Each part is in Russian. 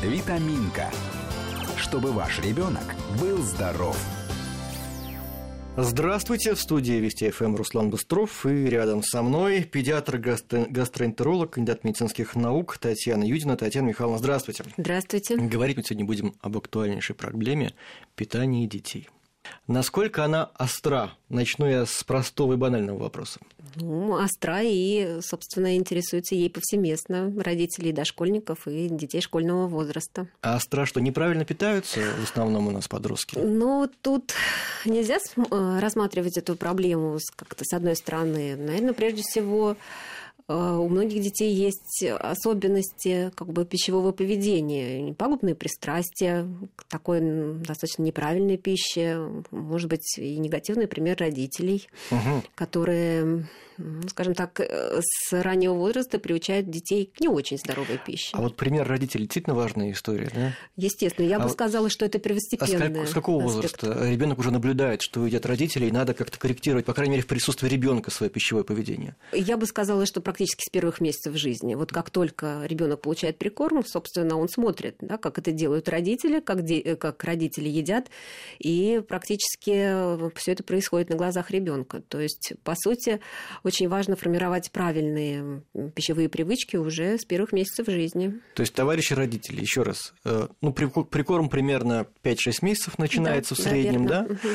Витаминка. Чтобы ваш ребенок был здоров. Здравствуйте, в студии Вести ФМ Руслан Быстров и рядом со мной педиатр-гастроэнтеролог, кандидат медицинских наук Татьяна Юдина. Татьяна Михайловна, здравствуйте. Здравствуйте. Говорить мы сегодня будем об актуальнейшей проблеме питания детей. Насколько она остра? Начну я с простого и банального вопроса. Ну, остра и, собственно, интересуется ей повсеместно родителей дошкольников и детей школьного возраста. А остра что, неправильно питаются в основном у нас подростки? Ну, тут нельзя э, рассматривать эту проблему как-то с одной стороны. Наверное, прежде всего, у многих детей есть особенности как бы, пищевого поведения, пагубные пристрастия к такой достаточно неправильной пище, может быть, и негативный пример родителей, угу. которые скажем так, э, с раннего возраста приучают детей к не очень здоровой пище. А вот пример родителей действительно важная история, да? Естественно, я а бы сказала, что это первостепенное. А с, какого аспект. возраста ребенок уже наблюдает, что едят родители, и надо как-то корректировать, по крайней мере, в присутствии ребенка свое пищевое поведение? Я бы сказала, что практически с первых месяцев жизни. Вот как только ребенок получает прикорм, собственно, он смотрит, да, как это делают родители, как, де... Э, как родители едят, и практически все это происходит на глазах ребенка. То есть, по сути, очень важно формировать правильные пищевые привычки уже с первых месяцев жизни. То есть, товарищи родители, еще раз, э, ну, прикорм примерно 5-6 месяцев начинается да, в среднем, да? Угу.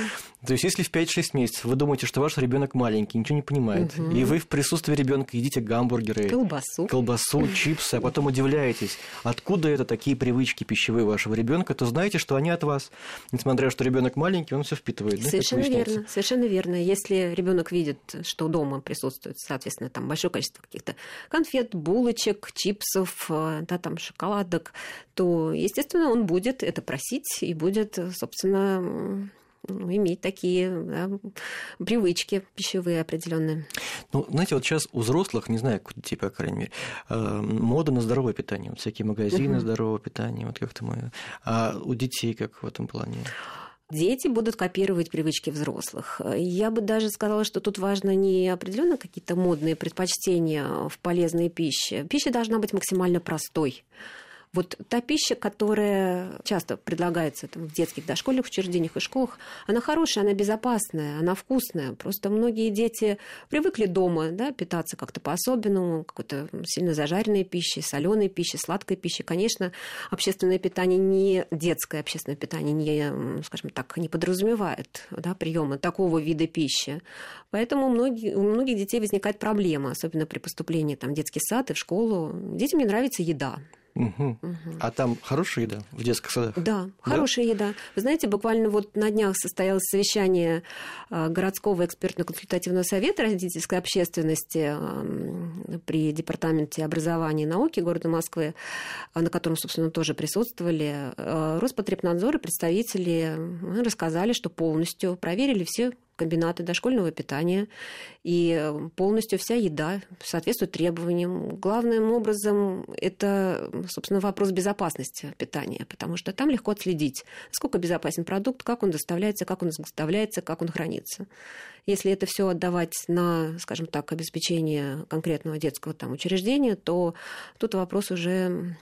То есть, если в 5-6 месяцев вы думаете, что ваш ребенок маленький, ничего не понимает, угу. и вы в присутствии ребенка едите гамбургеры, колбасу, колбасу чипсы, а потом удивляетесь, откуда это такие привычки пищевые вашего ребенка, то знаете, что они от вас. Несмотря на то, что ребенок маленький, он все впитывает. Совершенно да, верно, совершенно верно. Если ребенок видит, что дома присутствует, соответственно, там большое количество каких-то конфет, булочек, чипсов, э, да, там шоколадок, то, естественно, он будет это просить и будет, собственно, иметь такие да, привычки пищевые определенные. Ну, знаете, вот сейчас у взрослых, не знаю, как у детей, по крайней мере, э, мода на здоровое питание. Вот всякие магазины uh здорового питания, вот как-то мы. А у детей как в этом плане? Дети будут копировать привычки взрослых. Я бы даже сказала, что тут важно не определенно какие-то модные предпочтения в полезной пище. Пища должна быть максимально простой. Вот та пища, которая часто предлагается там, в детских дошкольных учреждениях и школах, она хорошая, она безопасная, она вкусная. Просто многие дети привыкли дома да, питаться как-то по-особенному, какой-то сильно зажаренной пищей, соленой пищей, сладкой пищей. Конечно, общественное питание не детское общественное питание не, скажем так, не подразумевает да, приема такого вида пищи. Поэтому многие, у многих детей возникает проблема, особенно при поступлении там, в детский сад и в школу. Детям не нравится еда. Угу. Угу. А там хорошая еда в детских садах? Да, хорошая да? еда. Вы знаете, буквально вот на днях состоялось совещание а, городского экспертно-консультативного совета родительской общественности при Департаменте образования и науки города Москвы, на котором, собственно, тоже присутствовали. А, Роспотребнадзор и представители рассказали, что полностью проверили все комбинаты дошкольного питания, и полностью вся еда соответствует требованиям. Главным образом это, собственно, вопрос безопасности питания, потому что там легко отследить, насколько безопасен продукт, как он доставляется, как он изготовляется, как он хранится. Если это все отдавать на, скажем так, обеспечение конкретного детского там, учреждения, то тут вопрос уже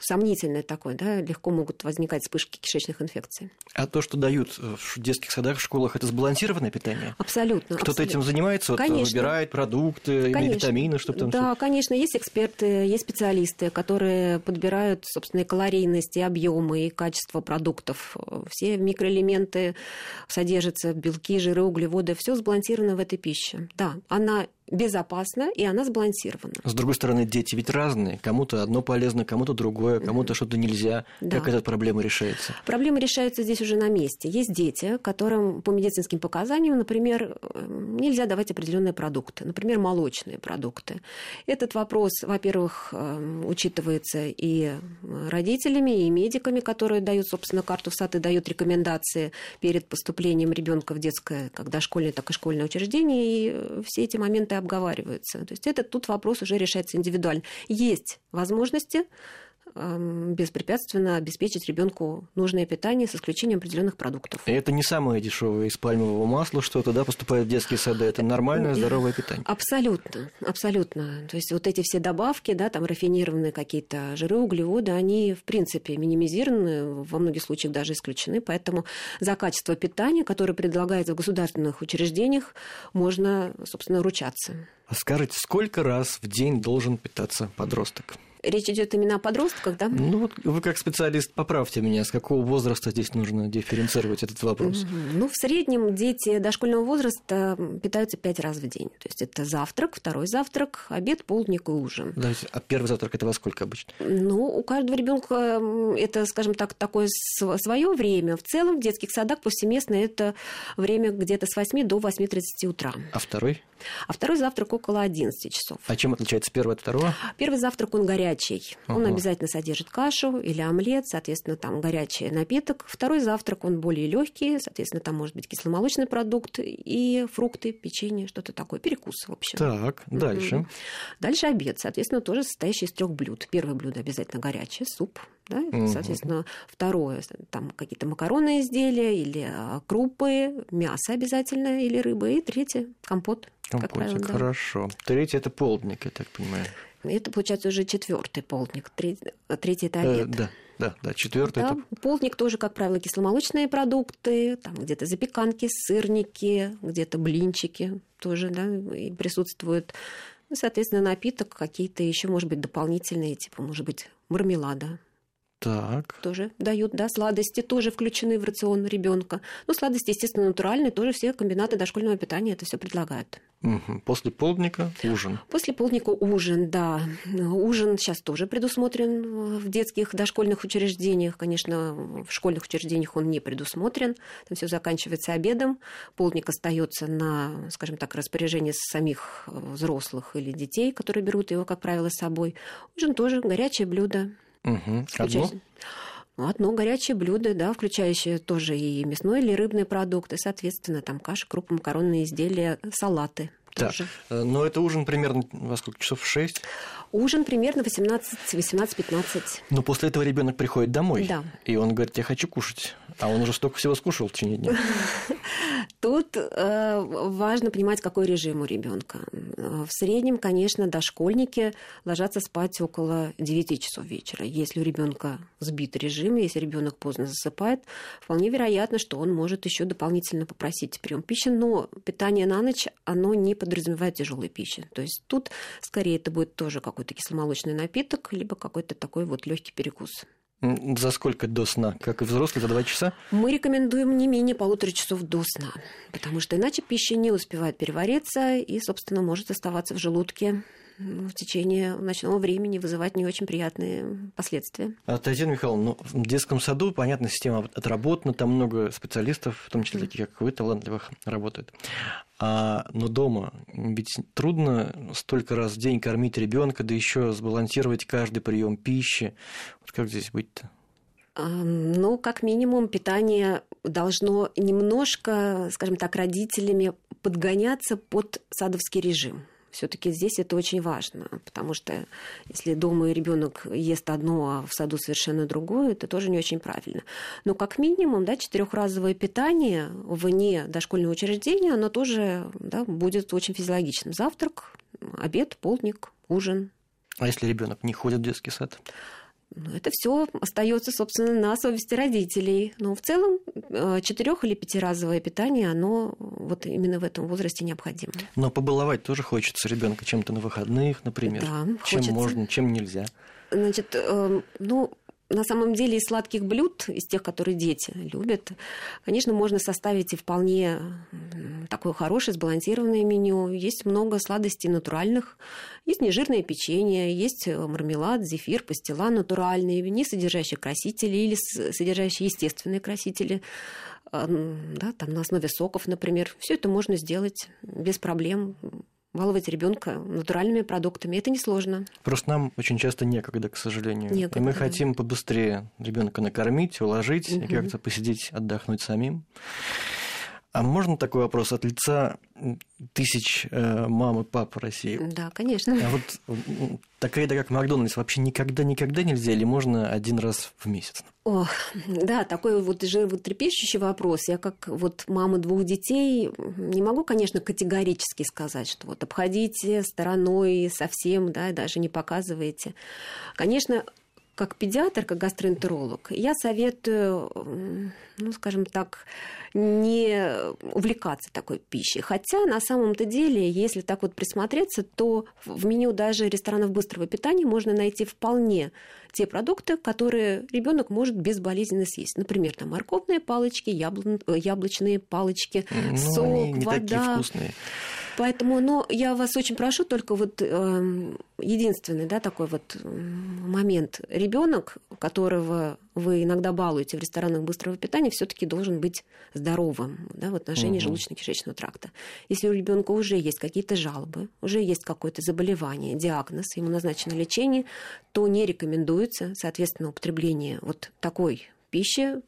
сомнительный такой, да, легко могут возникать вспышки кишечных инфекций. А то, что дают в детских садах, в школах, это сбалансированное питание? Абсолютно. Кто-то этим занимается, вот, выбирает продукты, конечно. витамины, чтобы там... Да, все... конечно, есть эксперты, есть специалисты, которые подбирают, собственно, и калорийность, и объемы, и качество продуктов. Все микроэлементы содержатся, белки, жиры, углеводы, все сбалансировано в этой пище. Да, она безопасна, и она сбалансирована. С другой стороны, дети ведь разные. Кому-то одно полезно, кому-то другое, кому-то что-то нельзя. Да. Как эта проблема решается? Проблема решается здесь уже на месте. Есть дети, которым по медицинским показаниям, например, нельзя давать определенные продукты, например, молочные продукты. Этот вопрос, во-первых, э, учитывается и родителями, и медиками, которые дают, собственно, карту в сад и дают рекомендации перед поступлением ребенка в детское, как дошкольное, так и школьное учреждение, и все эти моменты обговариваются. То есть это тут вопрос уже решается индивидуально. Есть возможности беспрепятственно обеспечить ребенку нужное питание с исключением определенных продуктов. И это не самое дешевое из пальмового масла, что туда поступает в детские сады. Это нормальное здоровое питание. Абсолютно, абсолютно. То есть вот эти все добавки, да, там рафинированные какие-то жиры, углеводы, они в принципе минимизированы, во многих случаях даже исключены. Поэтому за качество питания, которое предлагается в государственных учреждениях, можно, собственно, ручаться. А скажите, сколько раз в день должен питаться подросток? Речь идет именно о подростках, да? Ну вот вы как специалист поправьте меня, с какого возраста здесь нужно дифференцировать этот вопрос? Ну, в среднем дети дошкольного возраста питаются пять раз в день. То есть это завтрак, второй завтрак, обед, полдник и ужин. Да, а первый завтрак это во сколько обычно? Ну, у каждого ребенка это, скажем так, такое свое время. В целом в детских садах повсеместно это время где-то с 8 до 8.30 утра. А второй? А второй завтрак около 11 часов. А чем отличается первый от второго? Первый завтрак, он горячий. Ага. Он обязательно содержит кашу или омлет, соответственно, там горячий напиток. Второй завтрак, он более легкий, соответственно, там может быть кисломолочный продукт и фрукты, печенье, что-то такое, перекус, в общем. Так, дальше. Дальше обед, соответственно, тоже состоящий из трех блюд. Первое блюдо обязательно горячее, суп, да? Угу. Соответственно, второе, там какие-то макаронные изделия или а, крупы, мясо обязательно или рыба. И третье, компот. Компотик, как правило, да. хорошо. Третий это полдник, я так понимаю. Это получается уже четвертый полдник. Третий, третий это э, обед. Э, да. Да, да, четвертый. Да, это... Полдник тоже, как правило, кисломолочные продукты, там где-то запеканки, сырники, где-то блинчики тоже, да, и присутствуют. Соответственно, напиток какие-то еще, может быть, дополнительные, типа, может быть, мармелада, так. Тоже дают, да, сладости тоже включены в рацион ребенка. Ну, сладости, естественно, натуральные, тоже все комбинаты дошкольного питания это все предлагают. Угу. После полдника ужин. После полдника ужин, да. Ужин сейчас тоже предусмотрен в детских дошкольных учреждениях. Конечно, в школьных учреждениях он не предусмотрен. Там все заканчивается обедом. Полдник остается на, скажем так, распоряжение самих взрослых или детей, которые берут его, как правило, с собой. Ужин тоже горячее блюдо Угу. Одно? Одно горячее блюдо, да, включающее тоже и мясной или рыбные продукты, соответственно, там каша, крупы, макаронные изделия, салаты. Да. Тоже. Э, но это ужин примерно во сколько часов? В 6? Ужин примерно 18-15. Но после этого ребенок приходит домой. Да. И он говорит, я хочу кушать. А он уже столько всего скушал в течение дня. Тут э, важно понимать, какой режим у ребенка. В среднем, конечно, дошкольники ложатся спать около 9 часов вечера. Если у ребенка сбит режим, если ребенок поздно засыпает, вполне вероятно, что он может еще дополнительно попросить прием пищи, но питание на ночь, оно не подразумевает тяжелой пищи. То есть тут скорее это будет тоже какой-то кисломолочный напиток, либо какой-то такой вот легкий перекус. За сколько до сна? Как и взрослые, за два часа? Мы рекомендуем не менее полутора часов до сна, потому что иначе пища не успевает перевариться и, собственно, может оставаться в желудке в течение ночного времени вызывать не очень приятные последствия. А, Татьяна Михайловна, ну, в детском саду, понятно, система отработана, там много специалистов, в том числе таких, как вы, талантливых, работают. А, но дома ведь трудно столько раз в день кормить ребенка, да еще сбалансировать каждый прием пищи. Вот как здесь быть-то? Ну, как минимум, питание должно немножко, скажем так, родителями подгоняться под садовский режим. Все-таки здесь это очень важно, потому что если дома ребенок ест одно, а в саду совершенно другое, это тоже не очень правильно. Но как минимум, да, четырехразовое питание вне дошкольного учреждения, оно тоже да, будет очень физиологичным. Завтрак, обед, полдник, ужин. А если ребенок не ходит в детский сад? Ну, это все остается, собственно, на совести родителей. Но в целом э, четырех или пятиразовое питание, оно вот именно в этом возрасте необходимо. Но побаловать тоже хочется ребенка чем-то на выходных, например. Да, чем хочется. можно, чем нельзя. Значит, э, ну, на самом деле из сладких блюд, из тех, которые дети любят, конечно, можно составить и вполне такое хорошее, сбалансированное меню. Есть много сладостей натуральных. Есть нежирное печенье, есть мармелад, зефир, пастила натуральные, не содержащие красители или содержащие естественные красители да, там на основе соков, например. Все это можно сделать без проблем баловать ребенка натуральными продуктами. Это несложно. Просто нам очень часто некогда, к сожалению. Некогда. И мы хотим побыстрее ребенка накормить, уложить угу. и как-то посидеть, отдохнуть самим. А можно такой вопрос от лица тысяч э, мам и пап России? Да, конечно. А вот такая еда, как Макдональдс, вообще никогда-никогда нельзя или можно один раз в месяц? Ох, да, такой вот животрепещущий вопрос. Я как вот мама двух детей не могу, конечно, категорически сказать, что вот обходите стороной совсем, да, даже не показываете. Конечно, как педиатр, как гастроэнтеролог, я советую, ну, скажем так, не увлекаться такой пищей. Хотя на самом-то деле, если так вот присмотреться, то в меню даже ресторанов быстрого питания можно найти вполне те продукты, которые ребенок может безболезненно съесть. Например, там морковные палочки, яблон... яблочные палочки, ну, сок, они не вода. Такие вкусные. Поэтому, но я вас очень прошу, только вот э, единственный, да, такой вот момент. Ребенок, которого вы иногда балуете в ресторанах быстрого питания, все-таки должен быть здоровым да, в отношении угу. желудочно-кишечного тракта. Если у ребенка уже есть какие-то жалобы, уже есть какое-то заболевание, диагноз, ему назначено лечение, то не рекомендуется, соответственно, употребление вот такой пищи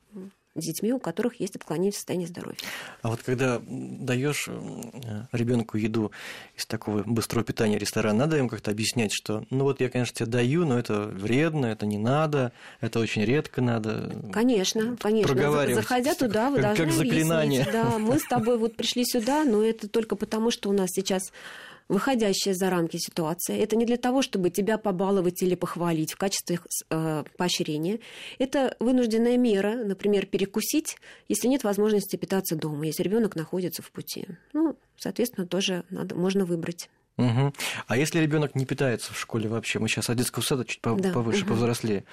с детьми, у которых есть отклонение в состоянии здоровья. А вот когда даешь э, ребенку еду из такого быстрого питания ресторана, надо им как-то объяснять, что ну вот я, конечно, тебе даю, но это вредно, это не надо, это очень редко надо. Конечно, конечно. Заходя туда, вы как, должны как заклинание. Объяснить, да, мы с тобой вот пришли сюда, но это только потому, что у нас сейчас выходящая за рамки ситуация. Это не для того, чтобы тебя побаловать или похвалить в качестве э, поощрения. Это вынужденная мера, например, перекусить, если нет возможности питаться дома, если ребенок находится в пути. Ну, соответственно, тоже надо, можно выбрать. Угу. А если ребенок не питается в школе вообще, мы сейчас от детского сада чуть да. повыше, угу. повзрослее,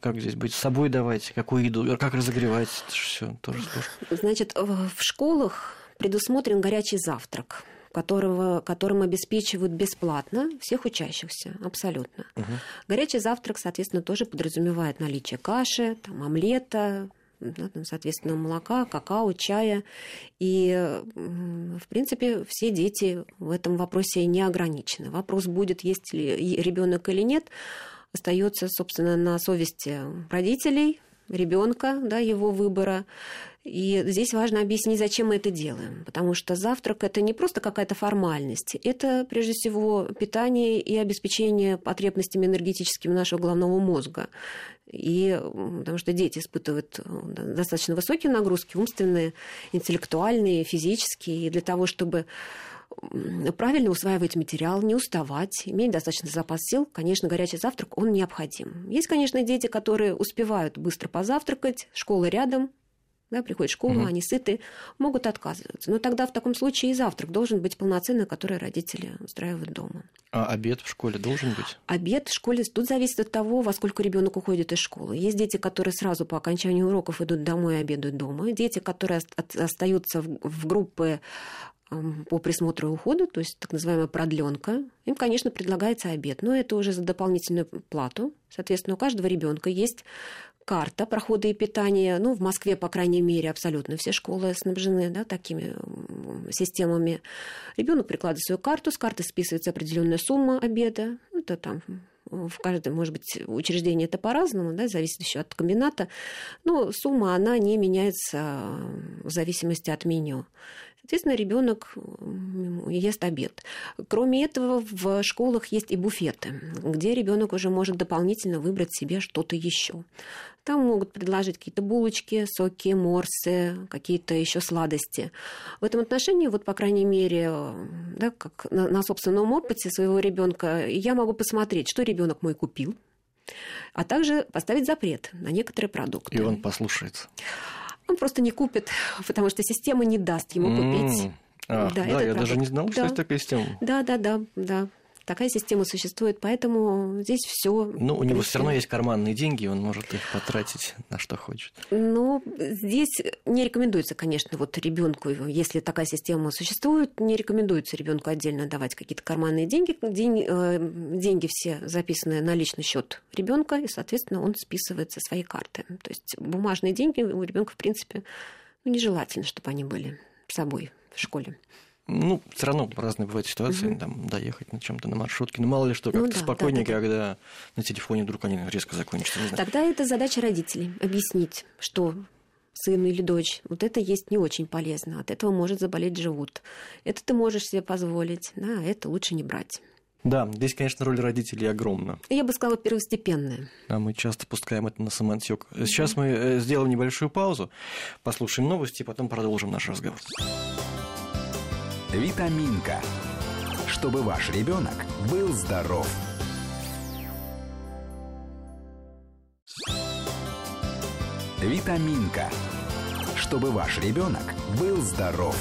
как здесь быть? С собой давать, какую еду, как разогревать, это же все тоже сложно. Значит, в школах предусмотрен горячий завтрак которого, которым обеспечивают бесплатно всех учащихся, абсолютно. Угу. Горячий завтрак, соответственно, тоже подразумевает наличие каши, там, омлета, да, там, соответственно, молока, какао, чая. И, в принципе, все дети в этом вопросе не ограничены. Вопрос, будет есть ли ребенок или нет, остается, собственно, на совести родителей, ребенка, да, его выбора. И здесь важно объяснить, зачем мы это делаем. Потому что завтрак это не просто какая-то формальность, это прежде всего питание и обеспечение потребностями энергетическими нашего головного мозга. И потому что дети испытывают достаточно высокие нагрузки, умственные, интеллектуальные, физические. И для того, чтобы правильно усваивать материал, не уставать, иметь достаточно запас сил, конечно, горячий завтрак, он необходим. Есть, конечно, дети, которые успевают быстро позавтракать, школа рядом, да, приходят в школу, угу. они сыты, могут отказываться. Но тогда в таком случае и завтрак должен быть полноценный, который родители устраивают дома. А обед в школе должен быть? Обед в школе тут зависит от того, во сколько ребенок уходит из школы. Есть дети, которые сразу по окончанию уроков идут домой и обедают дома. Дети, которые остаются в группы по присмотру и уходу, то есть так называемая продленка, им, конечно, предлагается обед, но это уже за дополнительную плату. Соответственно, у каждого ребенка есть карта прохода и питания. Ну, в Москве, по крайней мере, абсолютно все школы снабжены да, такими системами. Ребенок прикладывает свою карту, с карты списывается определенная сумма обеда. Это там в каждом, может быть, учреждении это по-разному, да, зависит еще от комбината, но сумма, она не меняется в зависимости от меню. Соответственно, ребенок ест обед. Кроме этого, в школах есть и буфеты, где ребенок уже может дополнительно выбрать себе что-то еще. Там могут предложить какие-то булочки, соки, морсы, какие-то еще сладости. В этом отношении, вот, по крайней мере, да, как на, на собственном опыте своего ребенка, я могу посмотреть, что ребенок мой купил, а также поставить запрет на некоторые продукты. И он послушается. Он просто не купит, потому что система не даст ему купить. А, да, да я продукт. даже не знал, да. что есть такая система. Да, да, да, да. Такая система существует, поэтому здесь все. Ну, у него все равно есть карманные деньги, он может их потратить на что хочет. Ну, здесь не рекомендуется, конечно, вот ребенку, если такая система существует, не рекомендуется ребенку отдельно давать какие-то карманные деньги. День, э, деньги все записаны на личный счет ребенка, и, соответственно, он списывает со своей карты. То есть бумажные деньги у ребенка, в принципе, ну, нежелательно, чтобы они были с собой в школе. Ну, все равно разные бывают ситуации, угу. там, доехать на чем-то на маршрутке. Ну, мало ли что, как-то ну, да, спокойнее, да, да, когда на телефоне вдруг они резко закончатся. Тогда это задача родителей объяснить, что сын или дочь, вот это есть не очень полезно. От этого может заболеть живот. Это ты можешь себе позволить, да, а это лучше не брать. Да, здесь, конечно, роль родителей огромна. Я бы сказала, первостепенная. Да, мы часто пускаем это на самотек. Сейчас мы э, сделаем небольшую паузу, послушаем новости, и потом продолжим наш разговор. Витаминка. Чтобы ваш ребенок был здоров. Витаминка. Чтобы ваш ребенок был здоров.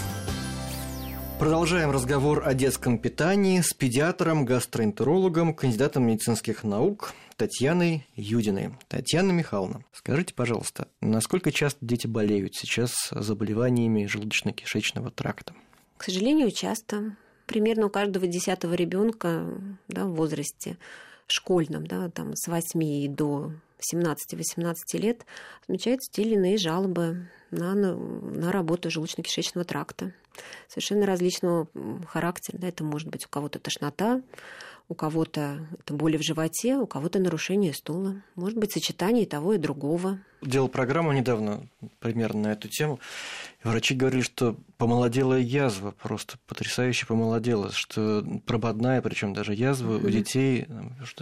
Продолжаем разговор о детском питании с педиатром, гастроэнтерологом, кандидатом медицинских наук Татьяной Юдиной. Татьяна Михайловна, скажите, пожалуйста, насколько часто дети болеют сейчас заболеваниями желудочно-кишечного тракта? К сожалению, часто. Примерно у каждого десятого ребенка да, в возрасте школьном, да, там, с 8 до 17-18 лет отмечаются те или иные жалобы на, на, на работу желудочно-кишечного тракта. Совершенно различного характера. Да, это может быть у кого-то тошнота, у кого-то это боли в животе, у кого-то нарушение стула. Может быть, сочетание того и другого. Делал программу недавно примерно на эту тему. Врачи говорили, что помолодела язва, просто потрясающе помолодела, что прободная, причем даже язва mm-hmm. у детей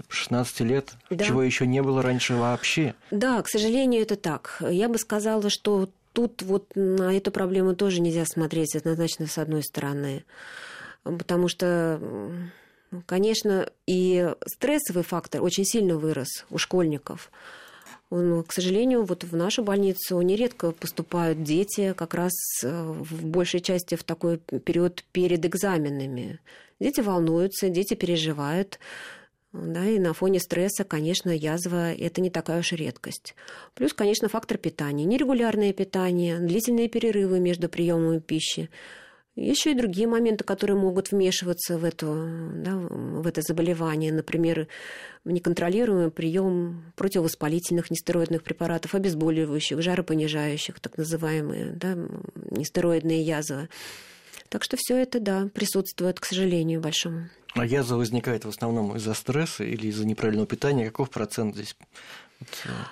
16 лет, да. чего еще не было раньше вообще. Да, к сожалению, это так. Я бы сказала, что тут вот на эту проблему тоже нельзя смотреть однозначно с одной стороны, потому что Конечно, и стрессовый фактор очень сильно вырос у школьников. Он, к сожалению, вот в нашу больницу нередко поступают дети как раз э, в большей части в такой период перед экзаменами. Дети волнуются, дети переживают. Да, и на фоне стресса, конечно, язва – это не такая уж редкость. Плюс, конечно, фактор питания. Нерегулярное питание, длительные перерывы между приемами пищи – еще и другие моменты, которые могут вмешиваться в, эту, да, в это заболевание. Например, неконтролируемый прием противовоспалительных нестероидных препаратов, обезболивающих, жаропонижающих, так называемые да, нестероидные язвы. Так что все это, да, присутствует, к сожалению, большому. А язва возникает в основном из-за стресса или из-за неправильного питания? Каков процент здесь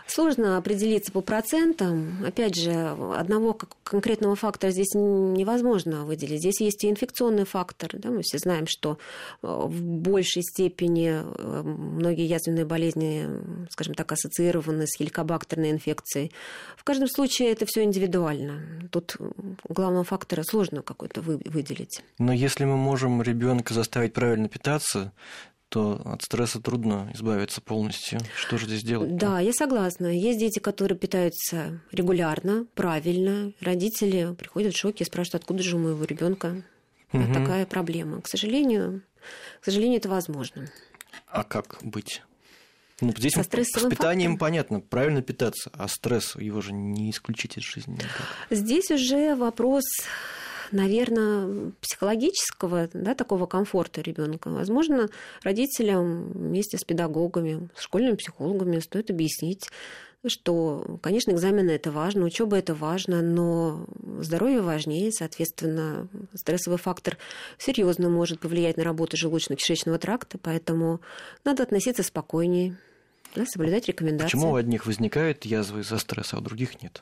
Сложно определиться по процентам. Опять же, одного конкретного фактора здесь невозможно выделить. Здесь есть и инфекционный фактор. Да? Мы все знаем, что э, в большей степени э, многие язвенные болезни, скажем так, ассоциированы с хеликобактерной инфекцией. В каждом случае это все индивидуально. Тут главного фактора сложно какой-то выделить. Но если мы можем ребенка заставить правильно питаться, то от стресса трудно избавиться полностью. Что же здесь делать? Да, я согласна. Есть дети, которые питаются регулярно, правильно. Родители приходят в шоке и спрашивают, откуда же у моего ребенка угу. такая проблема. К сожалению, к сожалению, это возможно. А как быть? Ну, здесь Со с питанием фактором. понятно, правильно питаться, а стресс его же не исключить из жизни. Никак. Здесь уже вопрос наверное, психологического, да, такого комфорта ребенка. Возможно, родителям вместе с педагогами, с школьными психологами стоит объяснить, что, конечно, экзамены это важно, учеба это важно, но здоровье важнее, соответственно, стрессовый фактор серьезно может повлиять на работу желудочно-кишечного тракта, поэтому надо относиться спокойнее, да, соблюдать рекомендации. Почему у одних возникают язвы из-за стресса, а у других нет?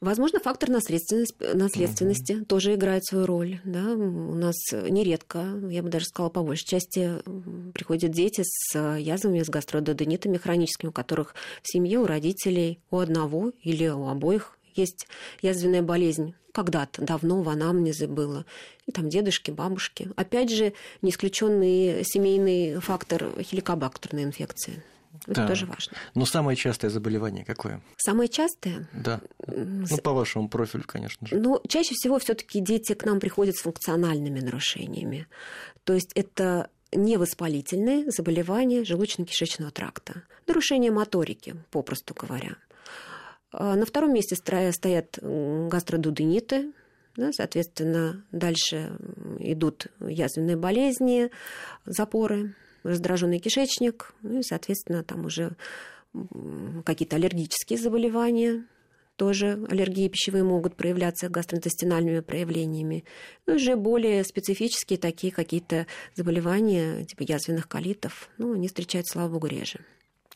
Возможно, фактор наследственности, наследственности угу. тоже играет свою роль. Да? У нас нередко, я бы даже сказала, по большей части приходят дети с язвами, с гастрододенитами хроническими, у которых в семье, у родителей, у одного или у обоих есть язвенная болезнь. Когда-то, давно в анамнезе было. И там дедушки, бабушки. Опять же, не исключенный семейный фактор хеликобактерной инфекции. Это да. тоже важно. Но самое частое заболевание какое? Самое частое? Да. Ну, по вашему профилю, конечно же. Ну, чаще всего все-таки дети к нам приходят с функциональными нарушениями. То есть это невоспалительные заболевания желудочно-кишечного тракта, нарушение моторики, попросту говоря. А на втором месте стоят гастродудениты, да, соответственно, дальше идут язвенные болезни, запоры, раздраженный кишечник, ну и, соответственно, там уже какие-то аллергические заболевания, тоже аллергии пищевые могут проявляться гастроинтестинальными проявлениями. Ну, уже более специфические такие какие-то заболевания, типа язвенных колитов, ну, они встречаются, слава богу, реже.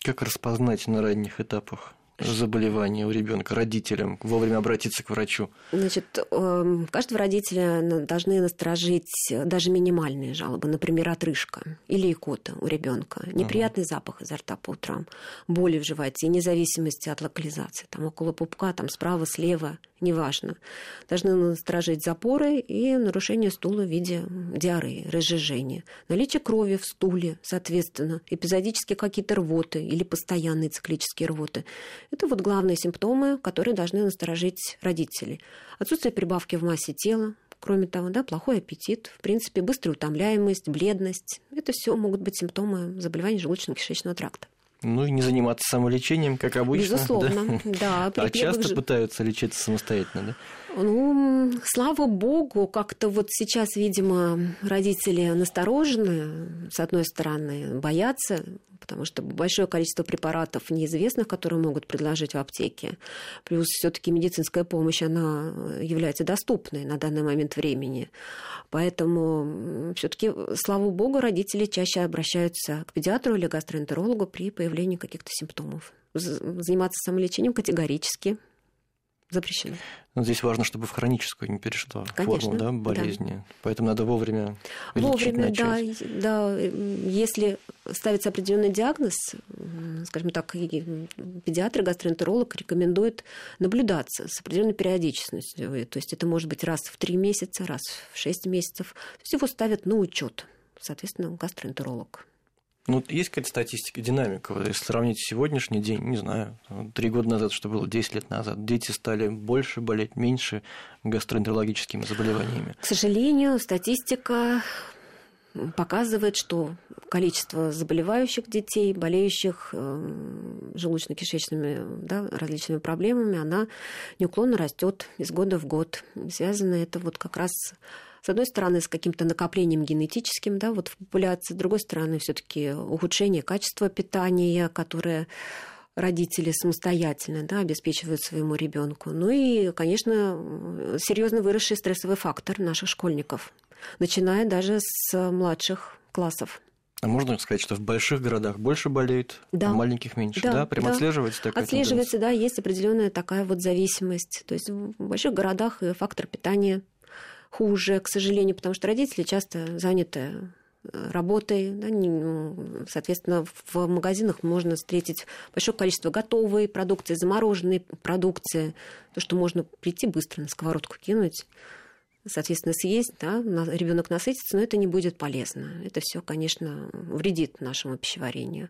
Как распознать на ранних этапах заболевание у ребенка родителям вовремя обратиться к врачу? Значит, эм, каждого родителя должны насторожить даже минимальные жалобы, например, отрыжка или икота у ребенка, неприятный угу. запах изо рта по утрам, боли в животе, независимости от локализации, там около пупка, там справа, слева, неважно. Должны насторожить запоры и нарушение стула в виде диареи, разжижения, наличие крови в стуле, соответственно, эпизодически какие-то рвоты или постоянные циклические рвоты. Это вот главные симптомы, которые должны насторожить родителей. Отсутствие прибавки в массе тела, кроме того, да, плохой аппетит, в принципе, быстрая утомляемость, бледность. Это все могут быть симптомы заболеваний желудочно-кишечного тракта. Ну и не заниматься самолечением, как обычно. Безусловно, да. да а часто пытаются лечиться самостоятельно, да? Ну, слава богу, как-то вот сейчас, видимо, родители насторожены, с одной стороны, боятся, потому что большое количество препаратов неизвестных, которые могут предложить в аптеке. Плюс все-таки медицинская помощь, она является доступной на данный момент времени. Поэтому все-таки, слава богу, родители чаще обращаются к педиатру или гастроэнтерологу при появлении каких-то симптомов. Заниматься самолечением категорически запрещено. Но здесь важно, чтобы в хроническую не перешла Конечно, форму да, болезни. Да. Поэтому надо вовремя Вовремя, начать. да, да. Если ставится определенный диагноз, скажем так, педиатр, гастроэнтеролог рекомендует наблюдаться с определенной периодичностью. То есть это может быть раз в три месяца, раз в шесть месяцев. То есть его ставят на учет, соответственно, гастроэнтеролог. Ну, есть какая-то статистика, динамика. Если сравнить сегодняшний день, не знаю, три года назад, что было 10 лет назад, дети стали больше болеть, меньше гастроэнтерологическими заболеваниями. К сожалению, статистика показывает, что количество заболевающих детей, болеющих э, желудочно-кишечными да, различными проблемами, она неуклонно растет из года в год. Связано это вот как раз с одной стороны, с каким-то накоплением генетическим да, вот в популяции, с другой стороны, все-таки ухудшение качества питания, которое родители самостоятельно да, обеспечивают своему ребенку. Ну и, конечно, серьезно выросший стрессовый фактор наших школьников, начиная даже с младших классов. А можно сказать, что в больших городах больше болеют, да. а в маленьких меньше, да? да? Прям да. отслеживается такая Отслеживается, тенденция? да, есть определенная такая вот зависимость. То есть в больших городах фактор питания хуже, к сожалению, потому что родители часто заняты э, работой. Да, ну, соответственно, в магазинах можно встретить большое количество готовой продукции, замороженной продукции, то, что можно прийти быстро на сковородку кинуть соответственно, съесть, да, ребенок насытится, но это не будет полезно. Это все, конечно, вредит нашему пищеварению.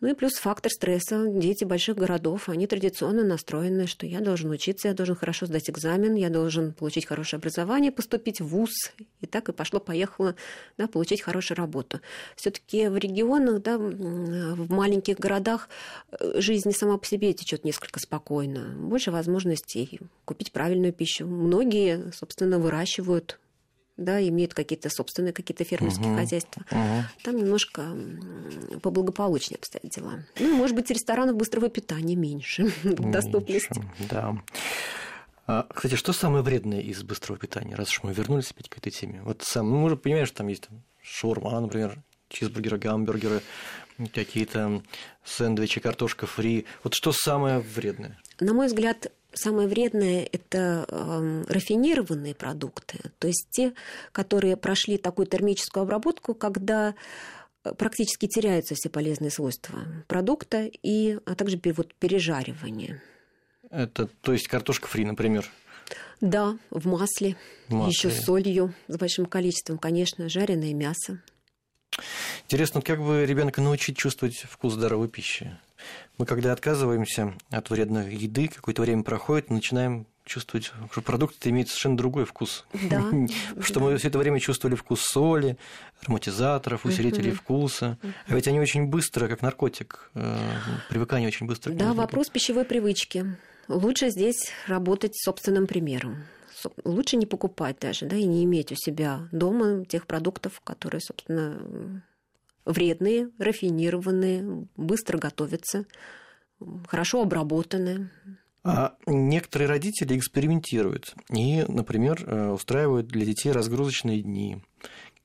Ну и плюс фактор стресса. Дети больших городов, они традиционно настроены, что я должен учиться, я должен хорошо сдать экзамен, я должен получить хорошее образование, поступить в ВУЗ. И так и пошло-поехало, да, получить хорошую работу. все таки в регионах, да, в маленьких городах э, жизнь сама по себе течет несколько спокойно. Больше возможностей купить правильную пищу. Многие, собственно, выращивают выращивают да, имеют какие-то собственные какие-то фермерские угу, хозяйства. Угу. Там немножко поблагополучнее обстоят дела. Ну, может быть, ресторанов быстрого питания меньше, меньше доступности. Да. А, кстати, что самое вредное из быстрого питания, раз уж мы вернулись опять к этой теме? Вот сам, ну, понимаем, что там есть там, шаурма, например, чизбургеры, гамбургеры, какие-то сэндвичи, картошка фри. Вот что самое вредное? На мой взгляд, Самое вредное – это э, рафинированные продукты, то есть те, которые прошли такую термическую обработку, когда э, практически теряются все полезные свойства продукта, и, а также вот, пережаривание. Это, то есть картошка фри, например? Да, в масле, масле. еще с солью, с большим количеством, конечно, жареное мясо. Интересно, как бы ребенка научить чувствовать вкус здоровой пищи? Мы, когда отказываемся от вредной еды, какое-то время проходит, начинаем чувствовать, что продукт имеет совершенно другой вкус. Да. Что мы все это время чувствовали вкус соли, ароматизаторов, усилителей вкуса. А ведь они очень быстро, как наркотик, э, привыкание очень быстро. Да, вопрос пищевой привычки. Лучше здесь работать собственным примером. Лучше не покупать даже, да, и не иметь у себя дома тех продуктов, которые, собственно, вредные, рафинированные, быстро готовятся, хорошо обработаны. А некоторые родители экспериментируют и, например, э, устраивают для детей разгрузочные дни,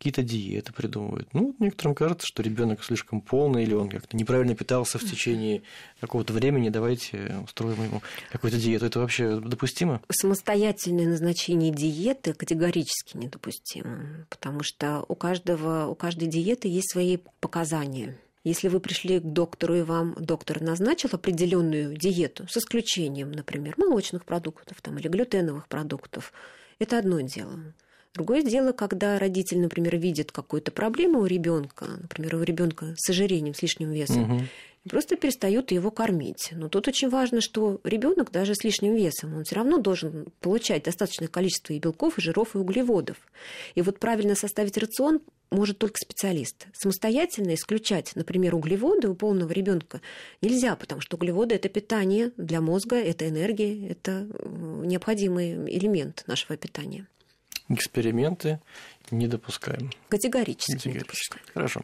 какие-то диеты придумывают. Ну, некоторым кажется, что ребенок слишком полный или он как-то неправильно питался в течение какого-то времени, давайте устроим ему какую-то диету. Это вообще допустимо? Самостоятельное назначение диеты категорически недопустимо, потому что у каждого, у каждой диеты есть свои показания. Если вы пришли к доктору, и вам доктор назначил определенную диету, с исключением, например, молочных продуктов там, или глютеновых продуктов, это одно дело. Другое дело, когда родитель, например, видит какую-то проблему у ребенка, например, у ребенка с ожирением, с лишним весом, угу. и просто перестают его кормить. Но тут очень важно, что ребенок даже с лишним весом, он все равно должен получать достаточное количество и белков, и жиров, и углеводов. И вот правильно составить рацион может только специалист. Самостоятельно исключать, например, углеводы у полного ребенка нельзя, потому что углеводы это питание для мозга, это энергия, это необходимый элемент нашего питания эксперименты не допускаем. Категорически, Категорически. не допускаем. Хорошо.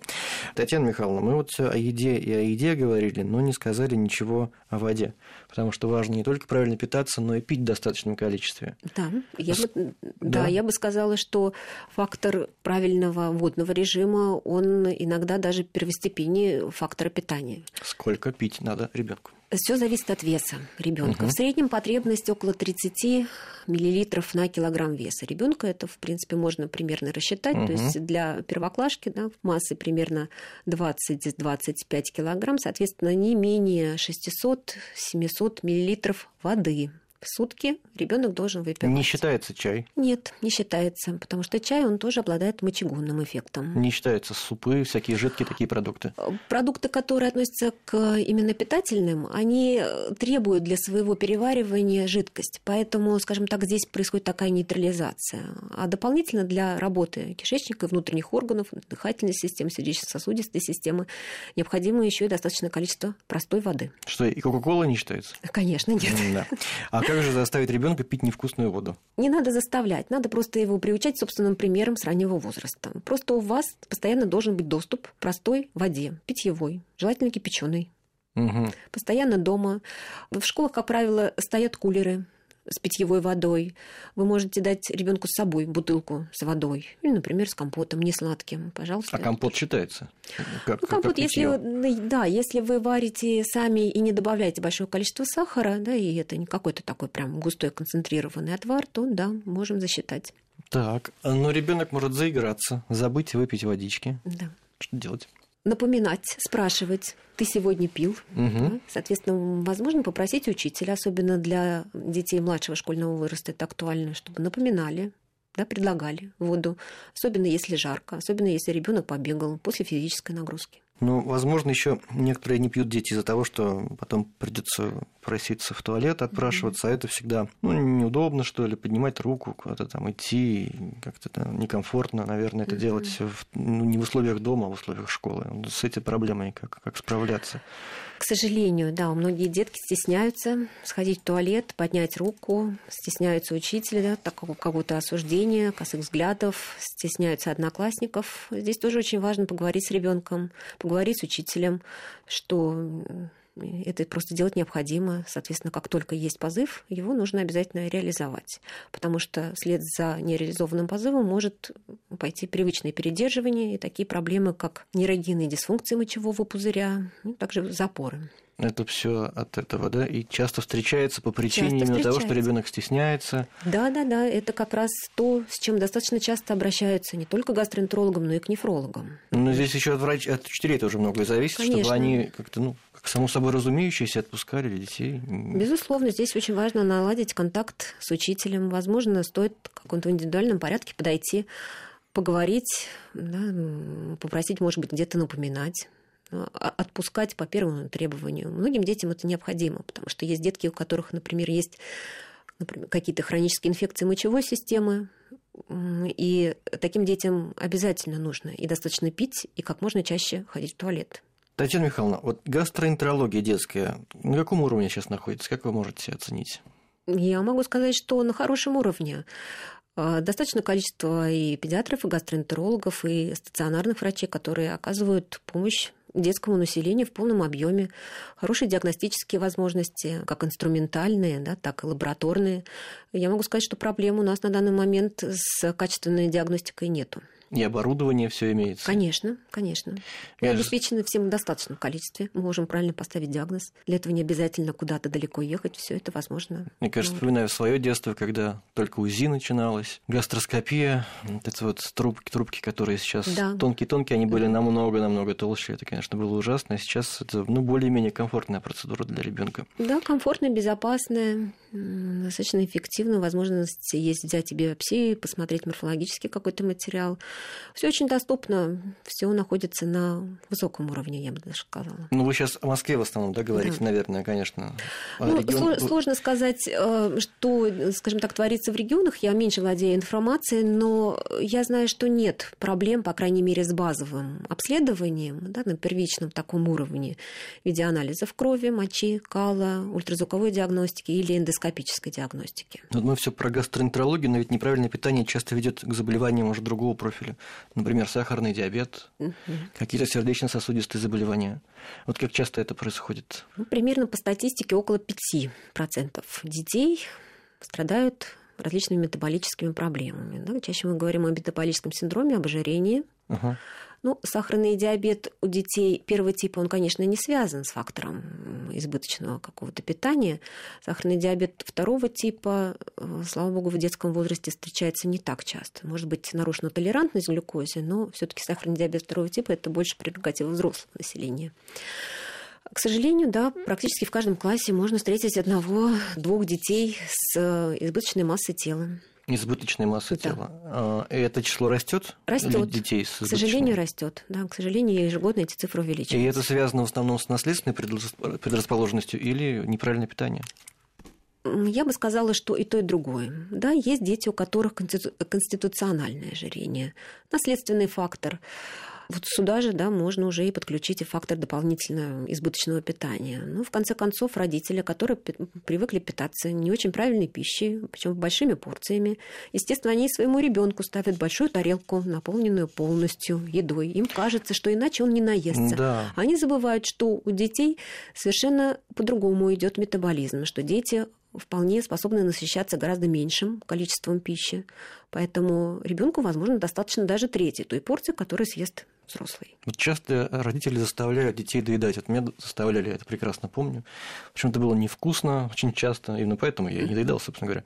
Татьяна Михайловна, мы вот о еде и о еде говорили, но не сказали ничего о воде. Потому что важно не только правильно питаться, но и пить в достаточном количестве. Да, я, С... бы, да. да, я бы сказала, что фактор правильного водного режима, он иногда даже первостепеннее фактора питания. Сколько пить надо ребенку? Все зависит от веса ребенка. Угу. В среднем потребность около 30 миллилитров на килограмм веса. Ребенка это, в принципе, можно примерно рассчитать. Угу. То есть для первоклашки да, массы примерно 20-25 килограмм, соответственно, не менее 600-700 миллилитров воды в сутки ребенок должен выпивать. Не считается чай? Нет, не считается, потому что чай, он тоже обладает мочегонным эффектом. Не считаются супы, всякие жидкие такие продукты? Продукты, которые относятся к именно питательным, они требуют для своего переваривания жидкость, поэтому, скажем так, здесь происходит такая нейтрализация. А дополнительно для работы кишечника, внутренних органов, дыхательной системы, сердечно-сосудистой системы необходимо еще и достаточное количество простой воды. Что, и Кока-Кола не считается? Конечно, нет. Да. А как же заставить ребенка пить невкусную воду? Не надо заставлять, надо просто его приучать собственным примером с раннего возраста. Просто у вас постоянно должен быть доступ к простой воде, питьевой, желательно кипяченой. Угу. Постоянно дома. В школах, как правило, стоят кулеры с питьевой водой. Вы можете дать ребенку с собой бутылку с водой. Или, например, с компотом, не сладким. Пожалуйста. А компот считается? Как, ну, компот, как если, да, если вы варите сами и не добавляете большое количество сахара, да, и это не какой-то такой прям густой концентрированный отвар, то да, можем засчитать. Так, но ребенок может заиграться, забыть выпить водички. Да. Что делать? Напоминать, спрашивать, ты сегодня пил. Угу. Соответственно, возможно попросить учителя, особенно для детей младшего школьного возраста, это актуально, чтобы напоминали, да, предлагали воду, особенно если жарко, особенно если ребенок побегал после физической нагрузки. Ну, возможно, еще некоторые не пьют дети из-за того, что потом придется проситься в туалет, отпрашиваться, а это всегда ну, неудобно, что ли, поднимать руку, куда-то там идти, как-то там некомфортно, наверное, это делать в, ну, не в условиях дома, а в условиях школы. С этой проблемой как, как справляться? К сожалению, да, многие детки стесняются сходить в туалет, поднять руку, стесняются учителя, да, такого какого-то осуждения, косых взглядов, стесняются одноклассников. Здесь тоже очень важно поговорить с ребенком, поговорить с учителем, что это просто делать необходимо. Соответственно, как только есть позыв, его нужно обязательно реализовать. Потому что вслед за нереализованным позывом может пойти привычное передерживание и такие проблемы, как нейрогенные дисфункции мочевого пузыря, ну, также запоры. Это все от этого, да? И часто встречается по причине именно того, что ребенок стесняется. Да, да, да. Это как раз то, с чем достаточно часто обращаются не только гастроэнтерологам, но и к нефрологам. Но здесь еще от врач, от учителей тоже многое зависит, Конечно. чтобы они как-то, ну, как само собой разумеющиеся, отпускали детей. Безусловно, здесь очень важно наладить контакт с учителем. Возможно, стоит в каком-то индивидуальном порядке подойти, поговорить, да, попросить, может быть, где-то напоминать отпускать по первому требованию. Многим детям это необходимо, потому что есть детки, у которых, например, есть например, какие-то хронические инфекции мочевой системы, и таким детям обязательно нужно и достаточно пить, и как можно чаще ходить в туалет. Татьяна Михайловна, вот гастроэнтерология детская на каком уровне сейчас находится? Как вы можете оценить? Я могу сказать, что на хорошем уровне. А, достаточно количество и педиатров, и гастроэнтерологов, и стационарных врачей, которые оказывают помощь детскому населению в полном объеме, хорошие диагностические возможности, как инструментальные, да, так и лабораторные. Я могу сказать, что проблем у нас на данный момент с качественной диагностикой нету. И оборудование все имеется. Конечно, конечно. Мы Я обеспечены всем в достаточном количестве. Мы можем правильно поставить диагноз. Для этого не обязательно куда-то далеко ехать. Все это возможно. Мне кажется, Ну, вспоминаю свое детство, когда только УЗИ начиналось, гастроскопия, вот это вот трубки, трубки, которые сейчас Да. тонкие-тонкие, они были намного-намного толще. Это, конечно, было ужасно. А сейчас это, ну, более-менее комфортная процедура для ребенка. Да, комфортно, безопасно, м, достаточно эффективно. Возможность есть взять и биопсию, посмотреть морфологический какой-то материал. Все очень доступно, все находится на высоком уровне, я бы даже сказала. Ну, вы сейчас о Москве в основном, да, говорите, Да. наверное, конечно. А Ну, регион- сло- сложно сказать, э, что, скажем так, творится в регионах. Я меньше владею информацией, но я знаю, что нет проблем, по крайней мере, с базовым обследованием да, на первичном таком уровне в виде анализов крови, мочи, кала, ультразвуковой диагностики или эндоскопической диагностики. Вот мы все про гастроэнтерологию, но ведь неправильное питание часто ведет к заболеваниям уже другого профиля. Например, сахарный диабет, какие-то сердечно-сосудистые заболевания. Вот как часто это происходит? Ну, примерно по статистике около 5% детей страдают различными метаболическими проблемами. Да? Чаще мы говорим о метаболическом синдроме, об ожирении. Ага. Ну, сахарный диабет у детей первого типа, он, конечно, не связан с фактором избыточного какого-то питания. Сахарный диабет второго типа, э, слава богу, в детском возрасте встречается не так часто. Может быть, нарушена толерантность к глюкозе, но все таки сахарный диабет второго типа – это больше прерогатива взрослого населения. К сожалению, да, практически в каждом классе можно встретить одного-двух детей с э, избыточной массой тела. Избыточной массы Да. тела. А, и это число растет? Растет. Детей с К сожалению, растет. Да, к сожалению, ежегодно эти цифры И увеличиваются. это связано в основном с наследственной предрас- предрасположенностью или неправильное питание? Я бы сказала, что и то, и другое. Да, есть дети, у которых конститу- конституциональное ожирение, наследственный фактор. Вот сюда же да, можно уже и подключить и фактор дополнительного избыточного питания. Ну, в конце концов, родители, которые привыкли питаться не очень правильной пищей, причем большими порциями, естественно, они своему ребенку ставят большую тарелку, наполненную полностью едой. Им кажется, что иначе он не наестся. Да. Они забывают, что у детей совершенно по-другому идет метаболизм, что дети вполне способны насыщаться гораздо меньшим количеством пищи. Поэтому ребенку, возможно, достаточно даже трети той порции, которую съест взрослый. Вот часто родители заставляют детей доедать. Вот меня заставляли, я это прекрасно помню. Причем это было невкусно очень часто, именно поэтому я и не доедал, собственно говоря.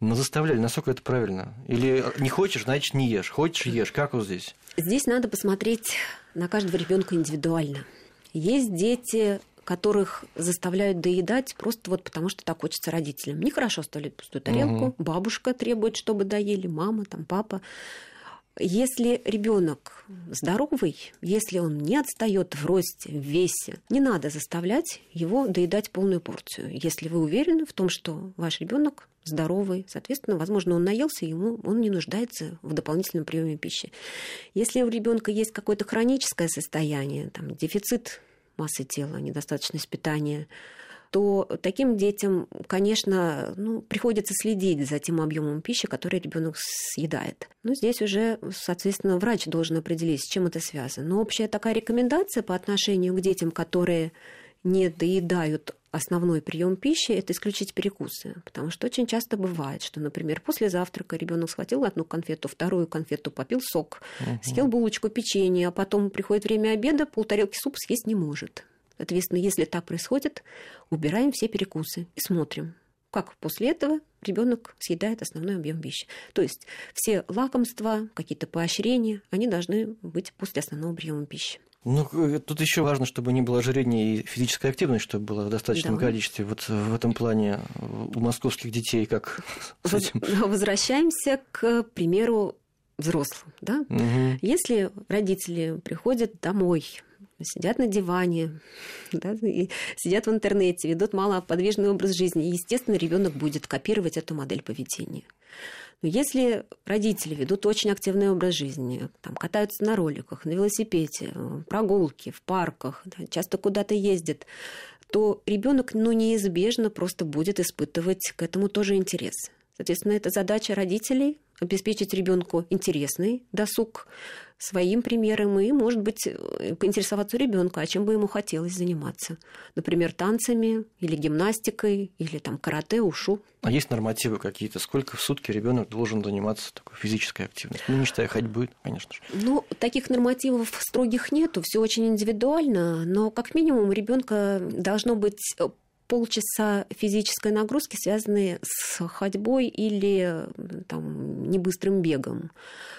Но заставляли, насколько это правильно? Или не хочешь, значит не ешь. Хочешь, ешь. Как вот здесь? Здесь надо посмотреть на каждого ребенка индивидуально. Есть дети, которых заставляют доедать просто вот потому, что так хочется родителям. Нехорошо оставлять пустую тарелку, Мгм. бабушка требует, чтобы доели, мама, там, папа. Если ребенок здоровый, если он не отстает в росте, в весе, не надо заставлять его доедать полную порцию. Если вы уверены в том, что ваш ребенок здоровый, соответственно, возможно, он наелся, ему он не нуждается в дополнительном приеме пищи. Если у ребенка есть какое-то хроническое состояние, там, дефицит массы тела, недостаточность питания, то таким детям, конечно, ну, приходится следить за тем объемом пищи, который ребенок съедает. Но здесь уже, соответственно, врач должен определить, с чем это связано. Но общая такая рекомендация по отношению к детям, которые не доедают основной прием пищи, это исключить перекусы. Потому что очень часто бывает, что, например, после завтрака ребенок схватил одну конфету, вторую конфету, попил сок, съел булочку печенья, а потом приходит время обеда, полтарелки супа съесть не может. Соответственно, если так происходит, убираем все перекусы и смотрим, как после этого ребенок съедает основной объем пищи. То есть все лакомства, какие-то поощрения, они должны быть после основного приема пищи. Ну, э, тут еще важно, чтобы не было ожирения и физическая активность, чтобы было в достаточном Да. количестве. Вот в этом плане э, у московских детей как с этим? Возвращаемся к примеру взрослым. Да? Мгм. Если родители приходят домой, сидят на диване, да, и сидят в интернете, ведут малоподвижный образ жизни, естественно, ребенок будет копировать эту модель поведения. Но если родители ведут очень активный образ жизни, там, катаются на роликах, на велосипеде, э, прогулки в парках, да, часто куда-то ездят, то ребенок ну, неизбежно просто будет испытывать к этому тоже интерес. Соответственно, это задача родителей обеспечить ребенку интересный досуг своим примером и, может быть, поинтересоваться ребенка, а чем бы ему хотелось заниматься. Например, танцами или гимнастикой, или там карате, ушу. А есть нормативы какие-то? Сколько в сутки ребенок должен заниматься такой физической активностью? Ну, не считая ходьбы, конечно же. Ну, таких нормативов строгих нету, все очень индивидуально, но как минимум у ребенка должно быть полчаса физической нагрузки, связанные с ходьбой или там, небыстрым бегом.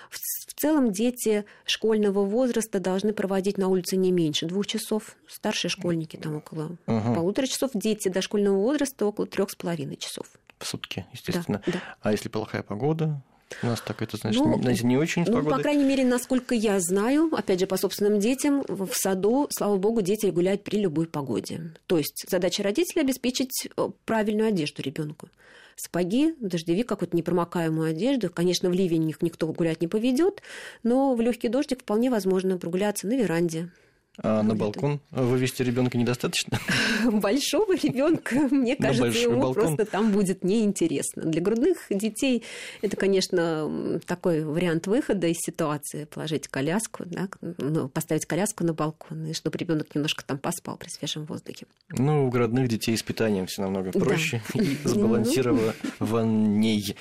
В целом дети школьного возраста должны проводить на улице не меньше двух часов. Старшие школьники там около угу. полутора часов. Дети дошкольного возраста около трех с половиной часов. В сутки, естественно. Да, да. А если плохая погода, у нас так это, значит, ну, знаете, не очень ну, по крайней мере, насколько я знаю, опять же, по собственным детям, в саду, слава богу, дети гуляют при любой погоде. То есть задача родителей обеспечить э, правильную одежду ребенку. Сапоги, дождевик, какую-то непромокаемую одежду. Конечно, в ливень их никто гулять не поведет, но в легкий дождик вполне возможно прогуляться на веранде, а на балкон вывести ребенка недостаточно? Большого ребенка, мне кажется, ему балкон. просто там будет неинтересно. Для грудных детей это, конечно, такой вариант выхода из ситуации. Положить коляску, да, ну, поставить коляску на балкон, и чтобы ребенок немножко там поспал при свежем воздухе. Ну, у грудных детей с питанием все намного проще да. и сбалансированней.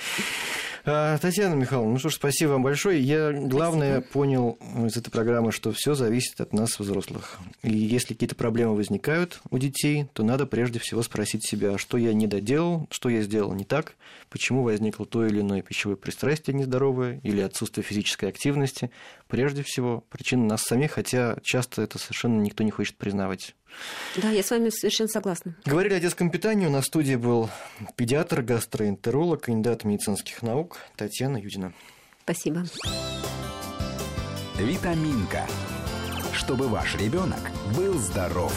А, Татьяна Михайловна, ну что ж, спасибо вам большое. Я главное спасибо. понял из этой программы, что все зависит от нас, взрослых. И если какие-то проблемы возникают у детей, то надо прежде всего спросить себя, что я не доделал, что я сделал не так, почему возникло то или иное пищевое пристрастие нездоровое или отсутствие физической активности. Прежде всего, причина нас самих, хотя часто это совершенно никто не хочет признавать. Да, я с вами совершенно согласна. Говорили о детском питании. У нас в студии был педиатр, гастроэнтеролог, кандидат медицинских наук Татьяна Юдина. Спасибо. Витаминка. Чтобы ваш ребенок был здоров.